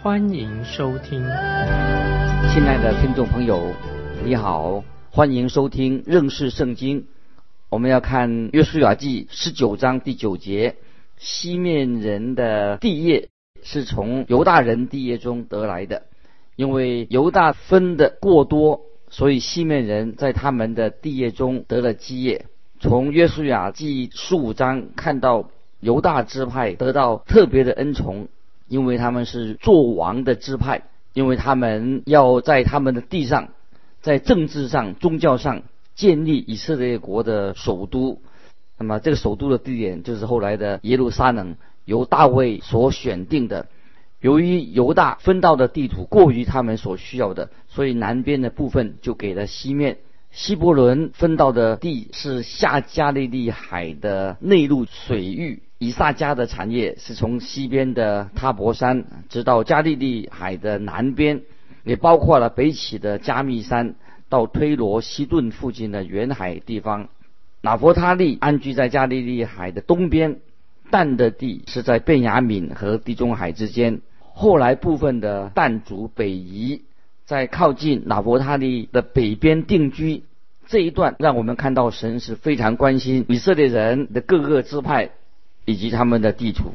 欢迎收听。亲爱的听众朋友，你好，欢迎收听认识圣经。我们要看约书亚记十九章第九节。西面人的地业是从犹大人地业中得来的，因为犹大分的过多，所以西面人在他们的地业中得了基业。从约书亚记十五章看到犹大支派得到特别的恩宠，因为他们是做王的支派，因为他们要在他们的地上，在政治上、宗教上建立以色列国的首都。那么这个首都的地点就是后来的耶路撒冷，由大卫所选定的。由于犹大分到的地图过于他们所需要的，所以南边的部分就给了西面。希伯伦分到的地是下加利利海的内陆水域。以撒家的产业是从西边的塔伯山直到加利利海的南边，也包括了北起的加密山到推罗西顿附近的沿海地方。拿佛他利安居在加利利海的东边，但的地是在贝雅敏和地中海之间。后来部分的但族北移，在靠近拿佛他利的北边定居。这一段让我们看到神是非常关心以色列人的各个支派以及他们的地图。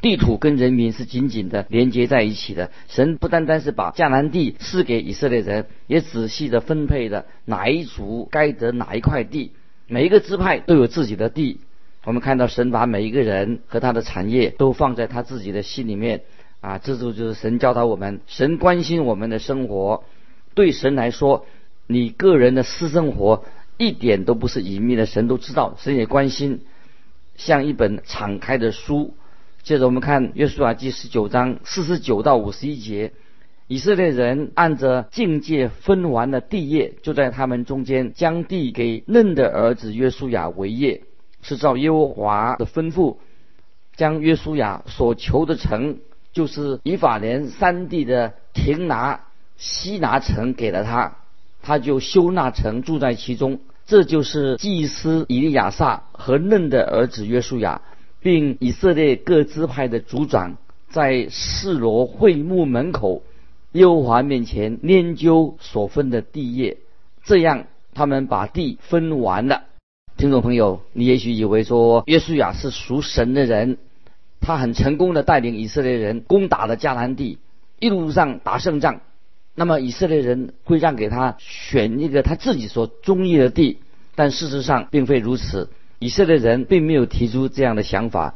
地图跟人民是紧紧的连接在一起的。神不单单是把迦南地赐给以色列人，也仔细的分配了哪一族该得哪一块地。每一个支派都有自己的地，我们看到神把每一个人和他的产业都放在他自己的心里面啊，这就就是神教导我们，神关心我们的生活。对神来说，你个人的私生活一点都不是隐秘的，神都知道，神也关心。像一本敞开的书。接着我们看约书亚记十九章四十九到五十一节。以色列人按着境界分完了地业，就在他们中间将地给嫩的儿子约书亚为业，是照耶和华的吩咐，将约书亚所求的城，就是以法莲三地的亭拿西拿城给了他，他就修那城住在其中。这就是祭司以利亚撒和嫩的儿子约书亚，并以色列各支派的族长在示罗会幕门口。耶和华面前研究所分的地业，这样他们把地分完了。听众朋友，你也许以为说约书亚是属神的人，他很成功的带领以色列人攻打了迦南地，一路上打胜仗。那么以色列人会让给他选一个他自己所中意的地，但事实上并非如此。以色列人并没有提出这样的想法，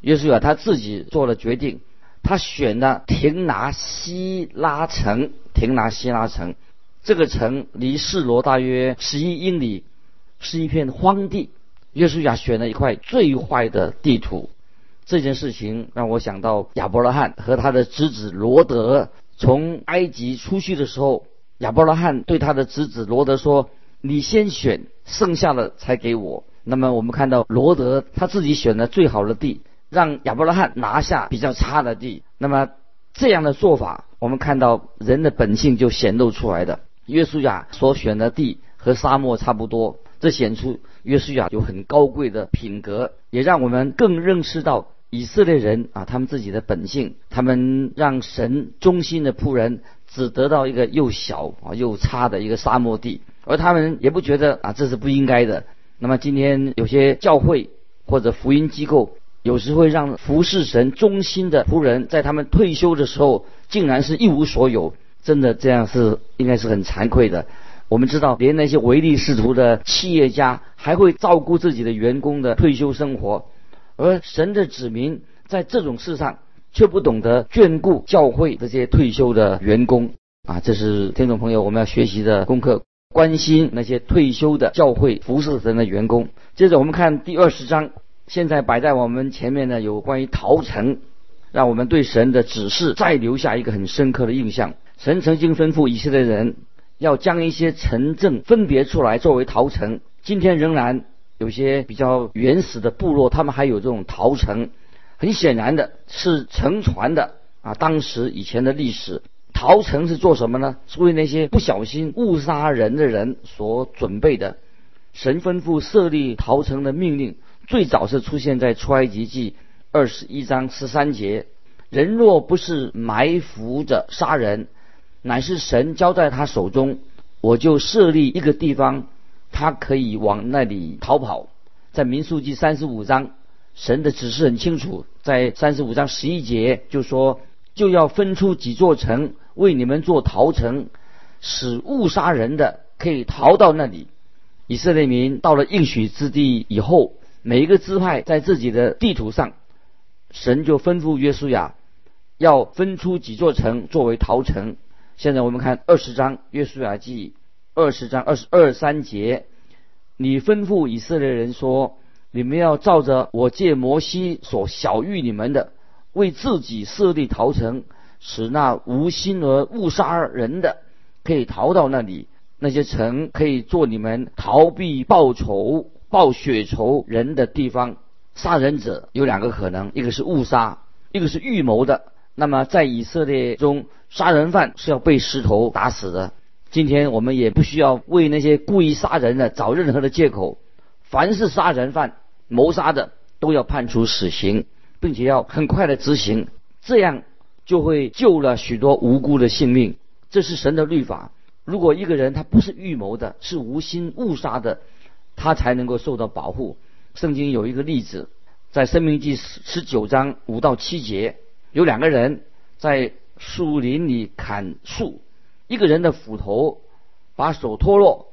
约书亚他自己做了决定。他选了廷拿西拉城，廷拿西拉城，这个城离示罗大约十一英里，是一片荒地。约书亚选了一块最坏的地图。这件事情让我想到亚伯拉罕和他的侄子罗德从埃及出去的时候，亚伯拉罕对他的侄子罗德说：“你先选，剩下的才给我。”那么我们看到罗德他自己选了最好的地。让亚伯拉罕拿下比较差的地，那么这样的做法，我们看到人的本性就显露出来的。约书亚所选的地和沙漠差不多，这显出约书亚有很高贵的品格，也让我们更认识到以色列人啊，他们自己的本性。他们让神忠心的仆人只得到一个又小啊又差的一个沙漠地，而他们也不觉得啊这是不应该的。那么今天有些教会或者福音机构。有时会让服侍神忠心的仆人，在他们退休的时候，竟然是一无所有。真的这样是应该是很惭愧的。我们知道，连那些唯利是图的企业家，还会照顾自己的员工的退休生活，而神的子民在这种事上却不懂得眷顾教会这些退休的员工啊！这是听众朋友我们要学习的功课，关心那些退休的教会服侍神的员工。接着我们看第二十章。现在摆在我们前面呢，有关于陶城，让我们对神的指示再留下一个很深刻的印象。神曾经吩咐以色列人要将一些城镇分别出来作为逃城。今天仍然有些比较原始的部落，他们还有这种逃城。很显然的是乘船的啊，当时以前的历史。逃城是做什么呢？是为那些不小心误杀人的人所准备的。神吩咐设立逃城的命令，最早是出现在出埃及记二十一章十三节。人若不是埋伏着杀人，乃是神交在他手中，我就设立一个地方，他可以往那里逃跑。在民数记三十五章，神的指示很清楚，在三十五章十一节就说，就要分出几座城为你们做逃城，使误杀人的可以逃到那里。以色列民到了应许之地以后，每一个支派在自己的地图上，神就吩咐约书亚。要分出几座城作为逃城。现在我们看二十章约书亚记二十章二十二三节，你吩咐以色列人说：你们要照着我借摩西所晓谕你们的，为自己设立逃城，使那无心而误杀人的可以逃到那里。那些城可以做你们逃避报仇、报血仇人的地方。杀人者有两个可能，一个是误杀，一个是预谋的。那么，在以色列中，杀人犯是要被石头打死的。今天我们也不需要为那些故意杀人的找任何的借口。凡是杀人犯、谋杀的，都要判处死刑，并且要很快的执行，这样就会救了许多无辜的性命。这是神的律法。如果一个人他不是预谋的，是无心误杀的，他才能够受到保护。圣经有一个例子，在生命记十九章五到七节。有两个人在树林里砍树，一个人的斧头把手脱落，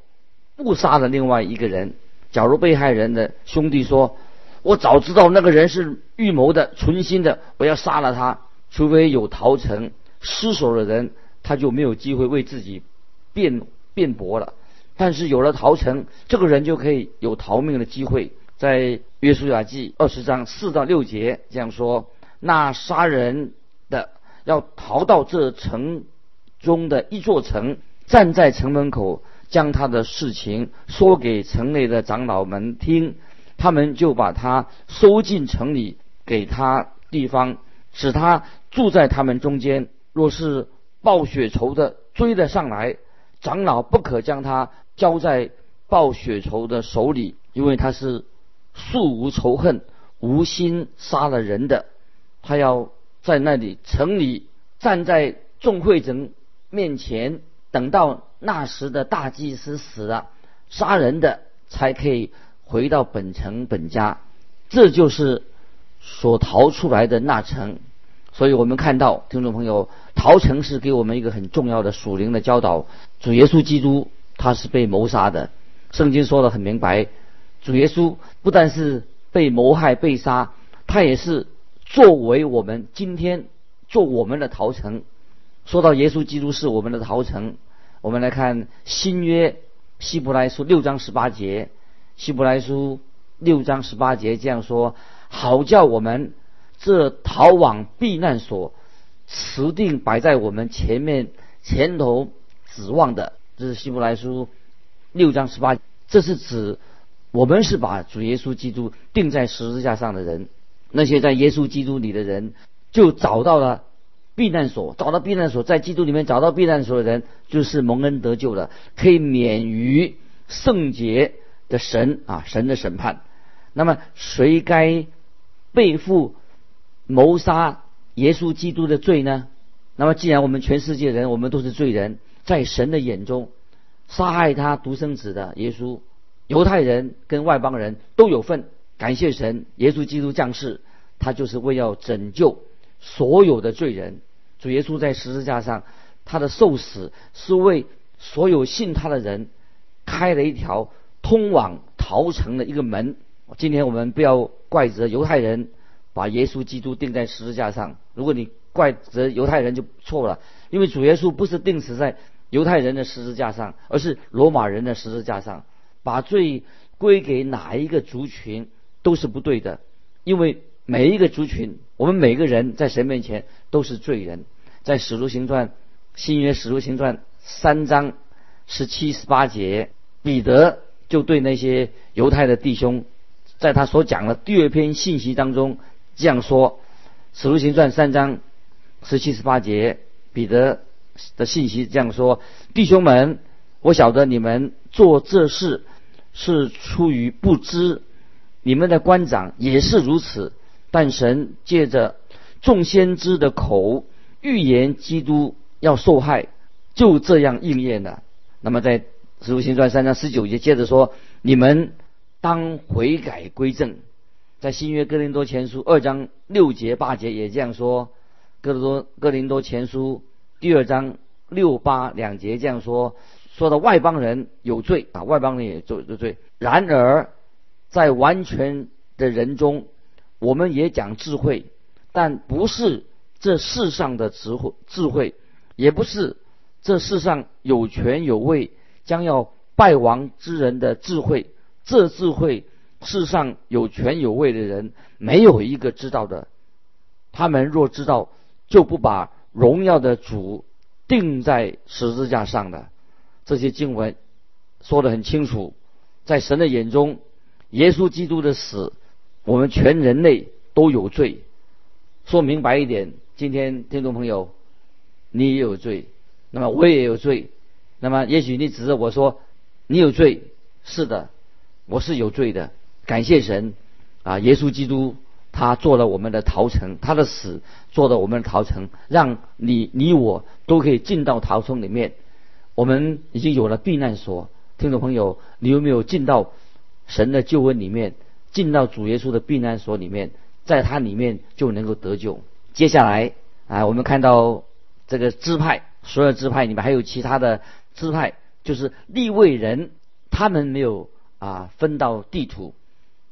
误杀了另外一个人。假如被害人的兄弟说：“我早知道那个人是预谋的、存心的，我要杀了他。”除非有逃城失手的人，他就没有机会为自己辩辩驳了。但是有了逃城，这个人就可以有逃命的机会。在约书亚记二十章四到六节这样说。那杀人的要逃到这城中的一座城，站在城门口，将他的事情说给城内的长老们听，他们就把他收进城里，给他地方，使他住在他们中间。若是报血仇的追得上来，长老不可将他交在报血仇的手里，因为他是素无仇恨、无心杀了人的。他要在那里城里站在众会诊面前，等到那时的大祭司死了，杀人的才可以回到本城本家。这就是所逃出来的那城。所以我们看到，听众朋友，逃城是给我们一个很重要的属灵的教导。主耶稣基督他是被谋杀的，圣经说的很明白，主耶稣不但是被谋害被杀，他也是。作为我们今天做我们的陶城，说到耶稣基督是我们的逃城，我们来看新约希伯来书六章十八节，希伯来书六章十八节这样说：好叫我们这逃往避难所，持定摆在我们前面前头指望的，这是希伯来书六章十八，这是指我们是把主耶稣基督钉在十字架上的人。那些在耶稣基督里的人，就找到了避难所。找到避难所，在基督里面找到避难所的人，就是蒙恩得救的，可以免于圣洁的神啊神的审判。那么，谁该背负谋杀耶稣基督的罪呢？那么，既然我们全世界人，我们都是罪人，在神的眼中，杀害他独生子的耶稣，犹太人跟外邦人都有份。感谢神，耶稣基督降世，他就是为要拯救所有的罪人。主耶稣在十字架上，他的受死是为所有信他的人开了一条通往逃城的一个门。今天我们不要怪责犹太人把耶稣基督钉在十字架上，如果你怪责犹太人就错了，因为主耶稣不是钉死在犹太人的十字架上，而是罗马人的十字架上，把罪归给哪一个族群？都是不对的，因为每一个族群，我们每个人在神面前都是罪人。在使徒行传新约使徒行传三章十七十八节，彼得就对那些犹太的弟兄，在他所讲的第二篇信息当中这样说：使徒行传三章十七十八节，彼得的信息这样说：弟兄们，我晓得你们做这事是出于不知，你们的官长也是如此。但神借着众先知的口预言基督要受害，就这样应验了。那么在使徒行传三章十九节接着说：“你们当悔改归正。”在新约哥林多前书二章六节八节也这样说。哥林多哥林多前书第二章六八两节这样说：“说的外邦人有罪啊，外邦人也有罪。然而在完全的人中。”我们也讲智慧，但不是这世上的智慧，智慧也不是这世上有权有位将要败亡之人的智慧。这智慧世上有权有位的人没有一个知道的。他们若知道，就不把荣耀的主钉在十字架上的。这些经文说得很清楚，在神的眼中，耶稣基督的死。我们全人类都有罪，说明白一点，今天听众朋友，你也有罪，那么我也有罪，那么也许你指着我说你有罪，是的，我是有罪的。感谢神啊，耶稣基督他做了我们的逃城，他的死做了我们的逃城，让你你我都可以进到逃城里面。我们已经有了避难所，听众朋友，你有没有进到神的救恩里面？进到主耶稣的避难所里面，在他里面就能够得救。接下来啊，我们看到这个支派，所有支派里面还有其他的支派，就是立位人，他们没有啊分到地图，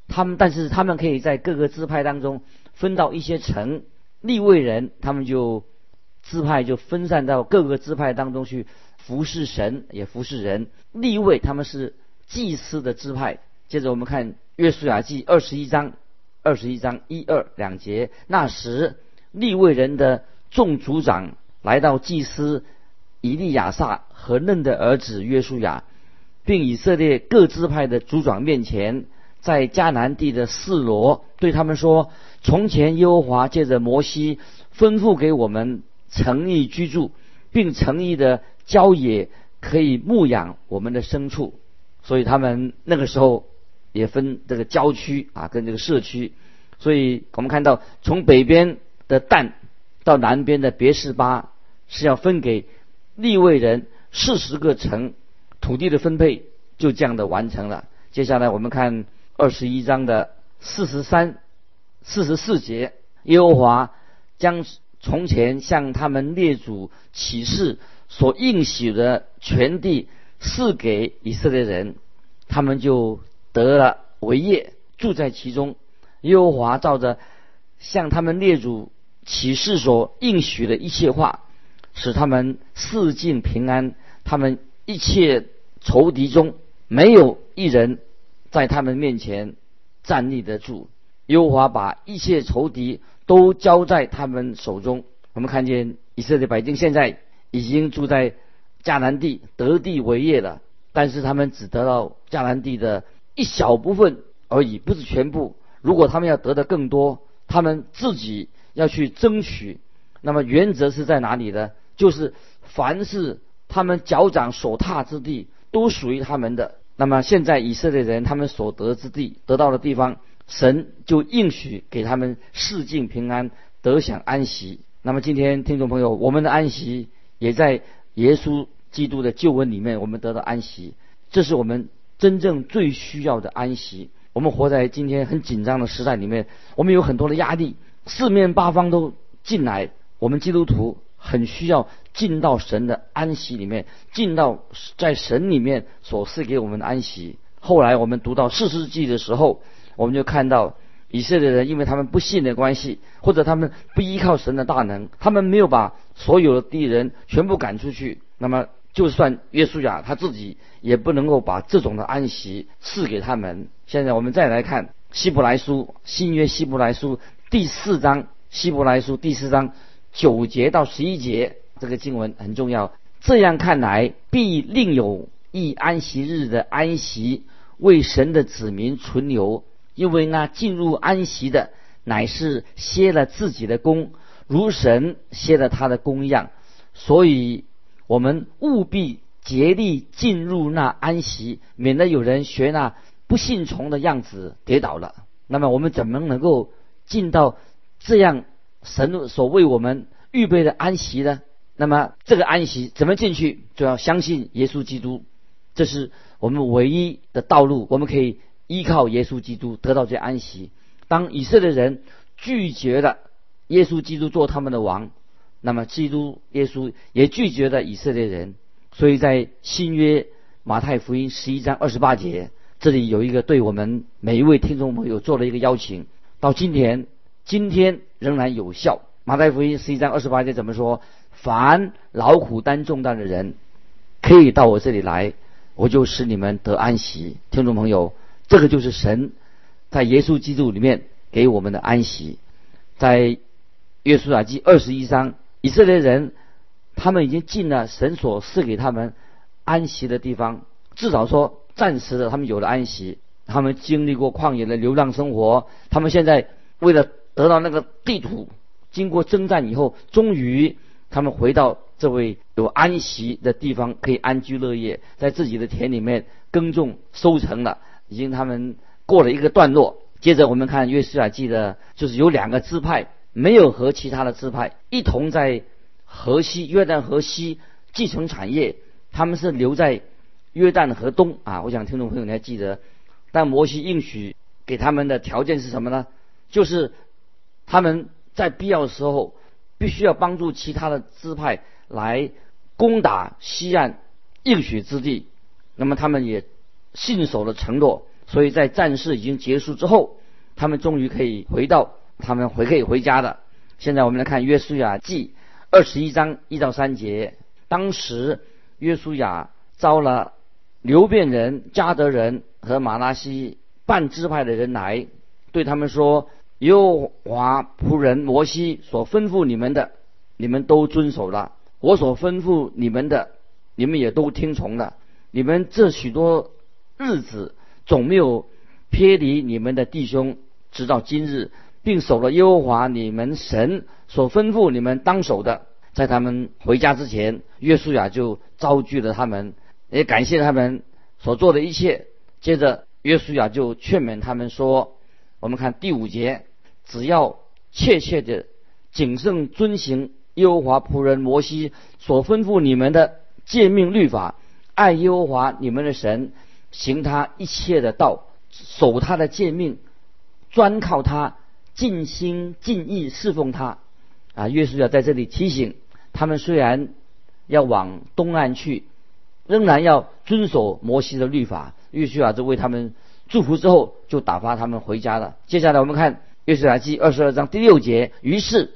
他们但是他们可以在各个支派当中分到一些城。立位人他们就支派就分散到各个支派当中去服侍神，也服侍人。立位他们是祭司的支派。接着我们看。约书亚记二十一章，二十一章一二两节。那时，利未人的众族长来到祭司以利亚撒和嫩的儿子约书亚，并以色列各支派的族长面前，在迦南地的四罗对他们说：“从前耶和华借着摩西吩咐给我们诚意居住，并诚意的郊野可以牧养我们的牲畜。”所以他们那个时候。也分这个郊区啊，跟这个社区，所以我们看到从北边的旦到南边的别是巴是要分给利未人四十个城，土地的分配就这样的完成了。接下来我们看二十一章的四十三、四十四节，耶和华将从前向他们列祖启示所应许的全地赐给以色列人，他们就。得了为业，住在其中。耶和华照着向他们列祖启示所应许的一切话，使他们四境平安。他们一切仇敌中，没有一人在他们面前站立得住。耶和华把一切仇敌都交在他们手中。我们看见以色列百姓现在已经住在迦南地，得地为业了，但是他们只得到迦南地的。一小部分而已，不是全部。如果他们要得的更多，他们自己要去争取。那么原则是在哪里呢？就是凡是他们脚掌所踏之地，都属于他们的。那么现在以色列人他们所得之地，得到的地方，神就应许给他们世境平安，得享安息。那么今天听众朋友，我们的安息也在耶稣基督的救恩里面，我们得到安息。这是我们。真正最需要的安息。我们活在今天很紧张的时代里面，我们有很多的压力，四面八方都进来。我们基督徒很需要进到神的安息里面，进到在神里面所赐给我们的安息。后来我们读到四世纪的时候，我们就看到以色列人因为他们不信的关系，或者他们不依靠神的大能，他们没有把所有的敌人全部赶出去。那么。就算约书亚他自己也不能够把这种的安息赐给他们。现在我们再来看希伯来书新约希伯来书第四章希伯来书第四章九节到十一节，这个经文很重要。这样看来，必另有一安息日的安息为神的子民存留，因为那进入安息的乃是歇了自己的功，如神歇了他的功一样。所以，我们务必竭力进入那安息，免得有人学那不信从的样子跌倒了。那么，我们怎么能够进到这样神所为我们预备的安息呢？那么，这个安息怎么进去？就要相信耶稣基督，这是我们唯一的道路。我们可以依靠耶稣基督得到这安息。当以色列人拒绝了耶稣基督做他们的王。那么，基督耶稣也拒绝了以色列人，所以在新约马太福音十一章二十八节，这里有一个对我们每一位听众朋友做了一个邀请，到今天，今天仍然有效。马太福音十一章二十八节怎么说？凡劳苦担重担的人，可以到我这里来，我就使你们得安息。听众朋友，这个就是神在耶稣基督里面给我们的安息，在约书亚记二十一章。以色列人，他们已经进了神所赐给他们安息的地方，至少说暂时的，他们有了安息。他们经历过旷野的流浪生活，他们现在为了得到那个地土，经过征战以后，终于他们回到这位有安息的地方，可以安居乐业，在自己的田里面耕种收成了，已经他们过了一个段落。接着我们看约书亚记的，就是有两个支派。没有和其他的支派一同在河西约旦河西继承产业，他们是留在约旦河东啊。我想听众朋友你还记得，但摩西应许给他们的条件是什么呢？就是他们在必要的时候必须要帮助其他的支派来攻打西岸应许之地。那么他们也信守了承诺，所以在战事已经结束之后，他们终于可以回到。他们回可以回家的。现在我们来看约书亚记二十一章一到三节。当时约书亚招了流变人、加德人和马拉西半支派的人来，对他们说：“耶和华仆人摩西所吩咐你们的，你们都遵守了；我所吩咐你们的，你们也都听从了。你们这许多日子总没有偏离你们的弟兄，直到今日。”并守了耶和华你们神所吩咐你们当守的，在他们回家之前，约书亚就招聚了他们，也感谢他们所做的一切。接着，约书亚就劝勉他们说：“我们看第五节，只要切切的谨慎遵行耶和华仆人摩西所吩咐你们的诫命律法，爱耶和华你们的神，行他一切的道，守他的诫命，专靠他。”尽心尽意侍奉他，啊，约书亚在这里提醒他们：虽然要往东岸去，仍然要遵守摩西的律法。约书亚就为他们祝福之后，就打发他们回家了。接下来我们看约书亚记二十二章第六节。于是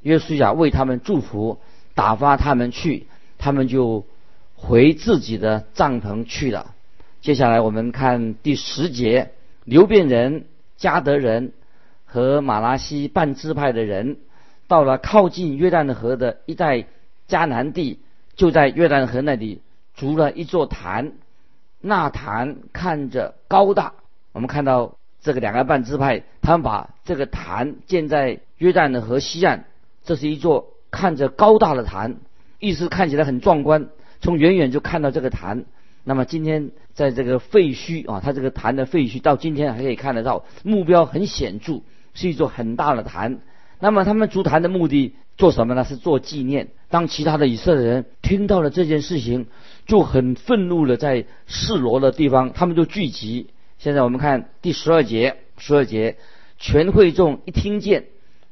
约书亚为他们祝福，打发他们去，他们就回自己的帐篷去了。接下来我们看第十节：流变人、加德人。和马拉西半支派的人到了靠近约旦河的一带迦南地，就在约旦河那里筑了一座坛。那坛看着高大。我们看到这个两个半支派，他们把这个坛建在约旦的河西岸。这是一座看着高大的坛，意思看起来很壮观。从远远就看到这个坛。那么今天在这个废墟啊，它这个坛的废墟到今天还可以看得到，目标很显著。是一座很大的坛，那么他们筑坛的目的做什么呢？是做纪念。当其他的以色列人听到了这件事情，就很愤怒的在示罗的地方，他们就聚集。现在我们看第十二节，十二节，全会众一听见，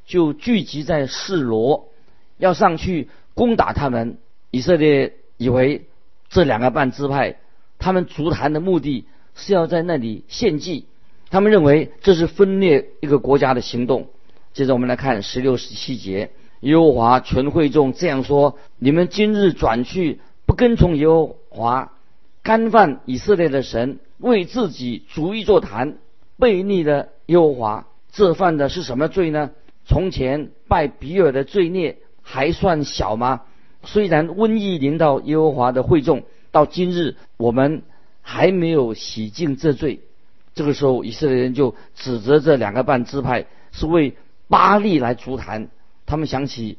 就聚集在示罗，要上去攻打他们。以色列以为这两个半支派，他们筑坛的目的是要在那里献祭。他们认为这是分裂一个国家的行动。接着我们来看十六、十七节，耶和华全会众这样说：你们今日转去不跟从耶和华，干犯以色列的神，为自己逐一座坛，背逆的耶和华，这犯的是什么罪呢？从前拜比尔的罪孽还算小吗？虽然瘟疫临到耶和华的会众，到今日我们还没有洗净这罪。这个时候，以色列人就指责这两个半支派是为巴利来足坛。他们想起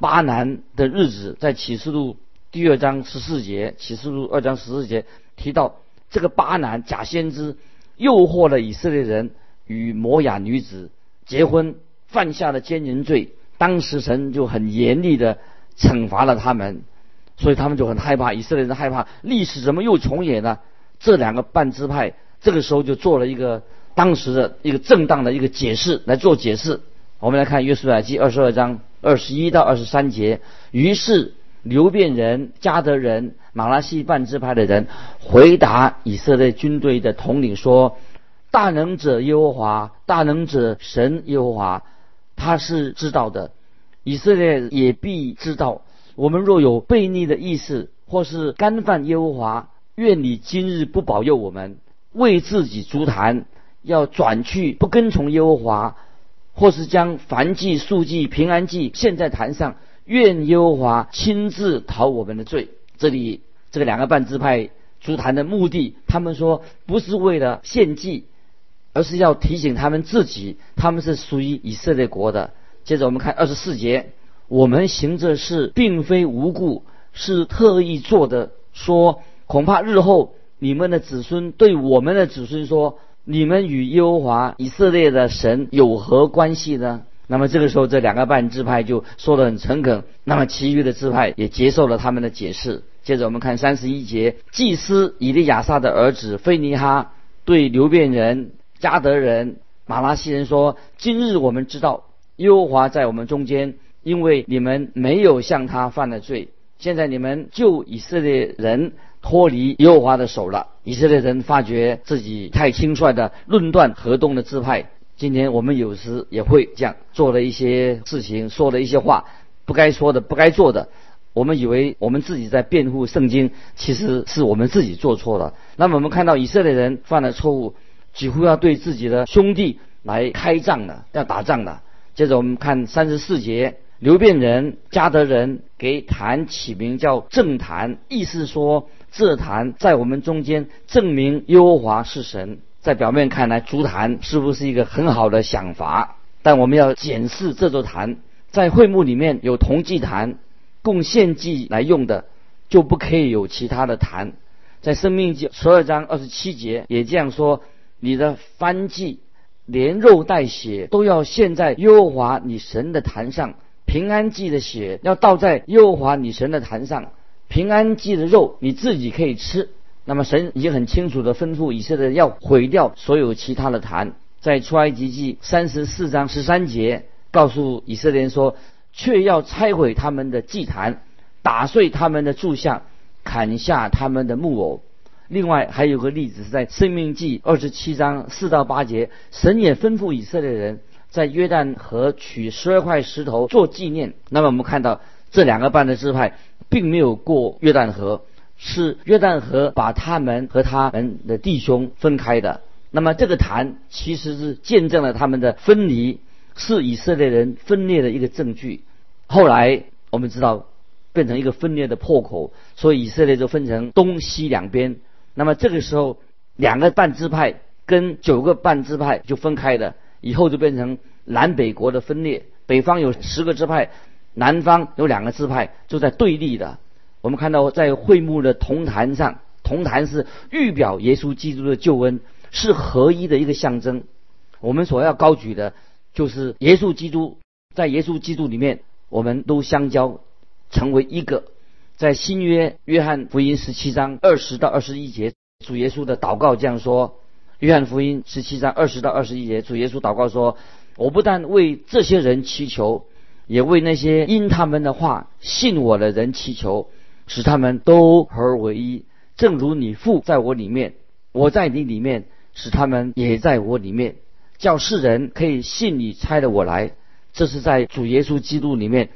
巴南的日子，在启示录第二章十四节，启示录二章十四节提到这个巴南假先知诱惑了以色列人与摩雅女子结婚，犯下了奸淫罪。当时神就很严厉的惩罚了他们，所以他们就很害怕。以色列人害怕历史怎么又重演呢？这两个半支派这个时候就做了一个当时的一个正当的一个解释来做解释。我们来看约书亚记二十二章二十一到二十三节。于是流变人、加德人、马拉西半支派的人回答以色列军队的统领说：“大能者耶和华，大能者神耶和华。”他是知道的，以色列也必知道。我们若有悖逆的意思，或是干犯耶和华，愿你今日不保佑我们，为自己足坛，要转去不跟从耶和华，或是将燔祭、素祭、平安祭献在坛上，愿耶和华亲自讨我们的罪。这里这个两个半支派足坛的目的，他们说不是为了献祭。而是要提醒他们自己，他们是属于以色列国的。接着我们看二十四节，我们行这事并非无故，是特意做的。说恐怕日后你们的子孙对我们的子孙说：“你们与耶和华以色列的神有何关系呢？”那么这个时候，这两个半支派就说得很诚恳。那么其余的支派也接受了他们的解释。接着我们看三十一节，祭司以利亚撒的儿子费尼哈对流变人。加德人、马拉西人说：“今日我们知道，耶和华在我们中间，因为你们没有向他犯了罪。现在你们救以色列人脱离耶和华的手了。以色列人发觉自己太轻率的论断河东的支派。今天我们有时也会这样做了一些事情，说了一些话，不该说的、不该做的。我们以为我们自己在辩护圣经，其实是我们自己做错了。那么我们看到以色列人犯了错误。”几乎要对自己的兄弟来开仗了，要打仗了。接着我们看三十四节，流变人、加德人给坛起名叫正坛，意思说这坛在我们中间证明耶和华是神。在表面看来，足坛是不是一个很好的想法？但我们要检视这座坛，在会幕里面有铜祭坛，供献祭来用的，就不可以有其他的坛。在生命记十二章二十七节也这样说。你的翻祭连肉带血都要献在耶和华你神的坛上，平安祭的血要倒在耶和华你神的坛上，平安祭的肉你自己可以吃。那么神已经很清楚的吩咐以色列要毁掉所有其他的坛，在出埃及记三十四章十三节告诉以色列人说，却要拆毁他们的祭坛，打碎他们的柱像，砍下他们的木偶。另外还有个例子是在《生命记》二十七章四到八节，神也吩咐以色列人在约旦河取十二块石头做纪念。那么我们看到这两个半的支派并没有过约旦河，是约旦河把他们和他们的弟兄分开的。那么这个坛其实是见证了他们的分离，是以色列人分裂的一个证据。后来我们知道变成一个分裂的破口，所以以色列就分成东西两边。那么这个时候，两个半支派跟九个半支派就分开了，以后就变成南北国的分裂。北方有十个支派，南方有两个支派，就在对立的。我们看到在会幕的铜坛上，铜坛是预表耶稣基督的救恩，是合一的一个象征。我们所要高举的，就是耶稣基督，在耶稣基督里面，我们都相交，成为一个。在新约约翰福音十七章二十到二十一节，主耶稣的祷告这样说：约翰福音十七章二十到二十一节，主耶稣祷告说：“我不但为这些人祈求，也为那些因他们的话信我的人祈求，使他们都合而为一，正如你父在我里面，我在你里面，使他们也在我里面，叫世人可以信你差的我来。”这是在主耶稣基督里面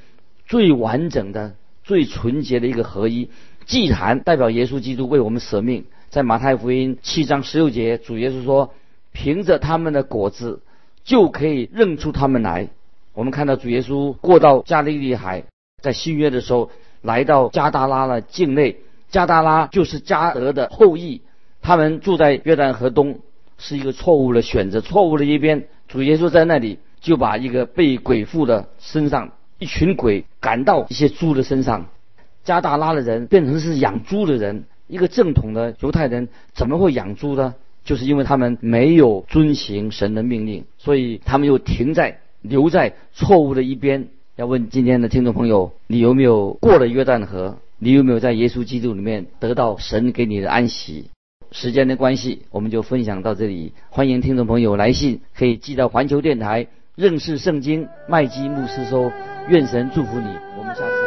最完整的。最纯洁的一个合一，祭坛代表耶稣基督为我们舍命。在马太福音七章十六节，主耶稣说：“凭着他们的果子，就可以认出他们来。”我们看到主耶稣过到加利利海，在新约的时候来到加达拉的境内。加达拉就是加德的后裔，他们住在约旦河东，是一个错误的选择，错误的一边。主耶稣在那里就把一个被鬼附的身上一群鬼赶到一些猪的身上。加达拉的人变成是养猪的人，一个正统的犹太人怎么会养猪呢？就是因为他们没有遵行神的命令，所以他们又停在留在错误的一边。要问今天的听众朋友，你有没有过了约旦河？你有没有在耶稣基督里面得到神给你的安息？时间的关系，我们就分享到这里。欢迎听众朋友来信，可以寄到环球电台认识圣经麦基牧师收。愿神祝福你，我们下次。